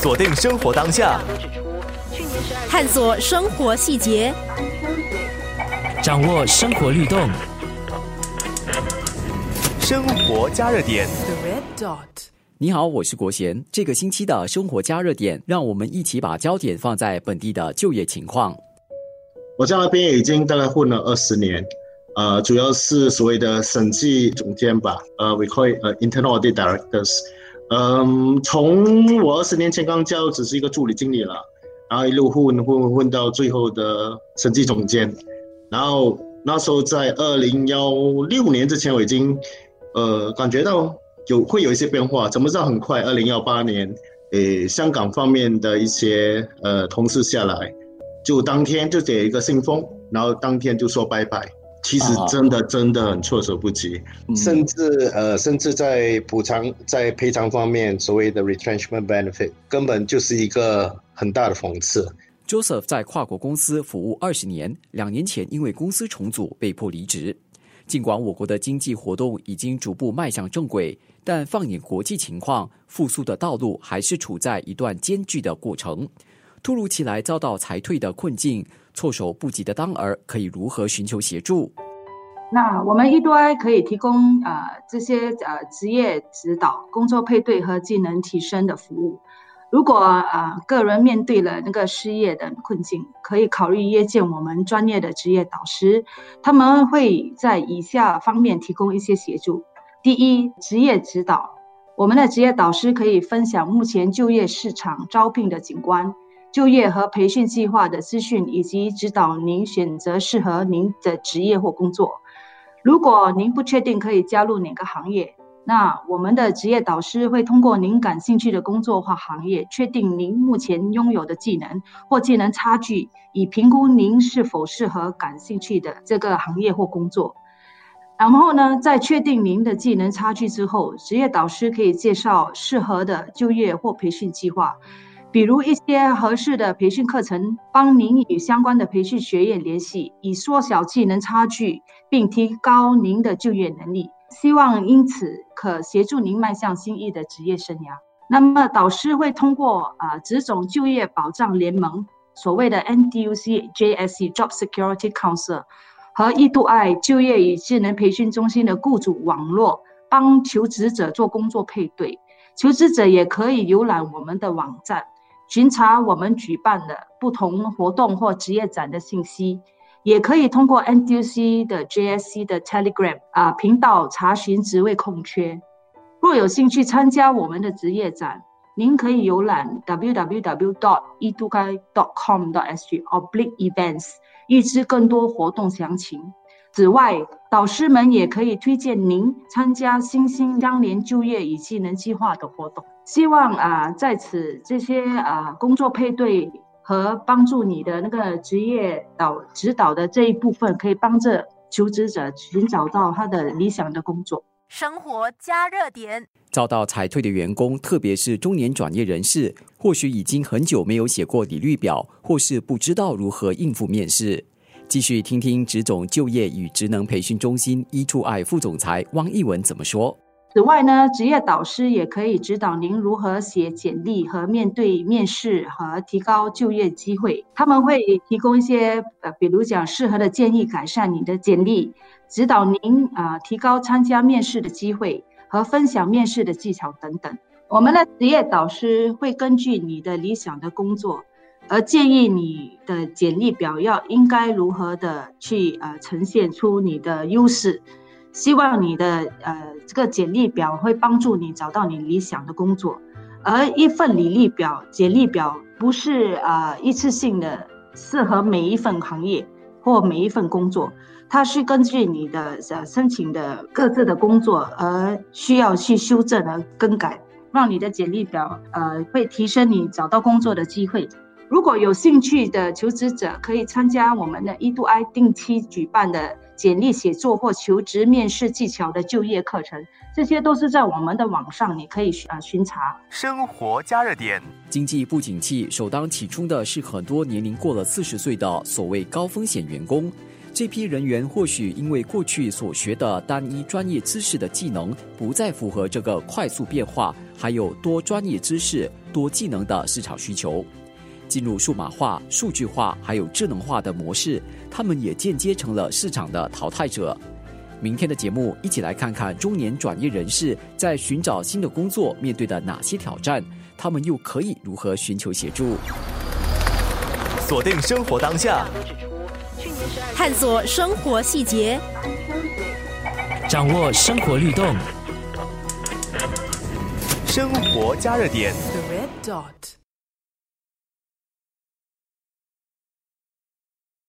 锁定生活当下，探索生活细节，掌握生活律动，生活加热点。你好，我是国贤。这个星期的生活加热点，让我们一起把焦点放在本地的就业情况。我在那边已经大概混了二十年。呃，主要是所谓的审计总监吧，呃，we call it 呃 internal audit directors。嗯，从我二十年前刚加入，只是一个助理经理了，然后一路混混混到最后的审计总监。然后那时候在二零幺六年之前，我已经呃感觉到有会有一些变化。怎么知道很快？二零幺八年，诶，香港方面的一些呃同事下来，就当天就写一个信封，然后当天就说拜拜。其实真的真的很措手不及，甚至呃，甚至在补偿、在赔偿方面，所谓的 retrenchment benefit 根本就是一个很大的讽刺。Joseph 在跨国公司服务二十年，两年前因为公司重组被迫离职。尽管我国的经济活动已经逐步迈向正轨，但放眼国际情况，复苏的道路还是处在一段艰巨的过程。突如其来遭到裁退的困境，措手不及的当儿可以如何寻求协助？那我们一端可以提供呃这些呃职业指导、工作配对和技能提升的服务。如果呃个人面对了那个失业的困境，可以考虑约见我们专业的职业导师，他们会在以下方面提供一些协助：第一，职业指导，我们的职业导师可以分享目前就业市场招聘的景观。就业和培训计划的资讯，以及指导您选择适合您的职业或工作。如果您不确定可以加入哪个行业，那我们的职业导师会通过您感兴趣的工作或行业，确定您目前拥有的技能或技能差距，以评估您是否适合感兴趣的这个行业或工作。然后呢，在确定您的技能差距之后，职业导师可以介绍适合的就业或培训计划。比如一些合适的培训课程，帮您与相关的培训学院联系，以缩小技能差距，并提高您的就业能力。希望因此可协助您迈向心仪的职业生涯。那么导师会通过啊职种就业保障联盟，所谓的 NDUC JSC Job Security Council 和易度爱就业与技能培训中心的雇主网络，帮求职者做工作配对。求职者也可以浏览我们的网站。巡查我们举办的不同活动或职业展的信息，也可以通过 NDC 的 JSC 的 Telegram 啊频道查询职位空缺。若有兴趣参加我们的职业展，您可以浏览 www.edugai.com.sg/events，预知更多活动详情。此外，导师们也可以推荐您参加新兴相连就业与技能计划的活动。希望啊，在此这些啊工作配对和帮助你的那个职业导指导的这一部分，可以帮着求职者寻找到他的理想的工作。生活加热点，遭到裁退的员工，特别是中年转业人士，或许已经很久没有写过履历表，或是不知道如何应付面试。继续听听职总就业与职能培训中心 e to i 副总裁汪义文怎么说。此外呢，职业导师也可以指导您如何写简历和面对面试和提高就业机会。他们会提供一些呃，比如讲适合的建议，改善你的简历，指导您啊提高参加面试的机会和分享面试的技巧等等。我们的职业导师会根据你的理想的工作，而建议你的简历表要应该如何的去呃呈现出你的优势。希望你的呃这个简历表会帮助你找到你理想的工作，而一份履历表、简历表不是呃一次性的适合每一份行业或每一份工作，它是根据你的呃申请的各自的工作而需要去修正和更改，让你的简历表呃会提升你找到工作的机会。如果有兴趣的求职者，可以参加我们的一度 I 定期举办的简历写作或求职面试技巧的就业课程，这些都是在我们的网上，你可以啊巡查。生活加热点，经济不景气，首当其冲的是很多年龄过了四十岁的所谓高风险员工。这批人员或许因为过去所学的单一专业知识的技能不再符合这个快速变化、还有多专业知识、多技能的市场需求。进入数码化、数据化还有智能化的模式，他们也间接成了市场的淘汰者。明天的节目，一起来看看中年转业人士在寻找新的工作面对的哪些挑战，他们又可以如何寻求协助？锁定生活当下，探索生活细节，掌握生活律动。生活加热点。The red dot.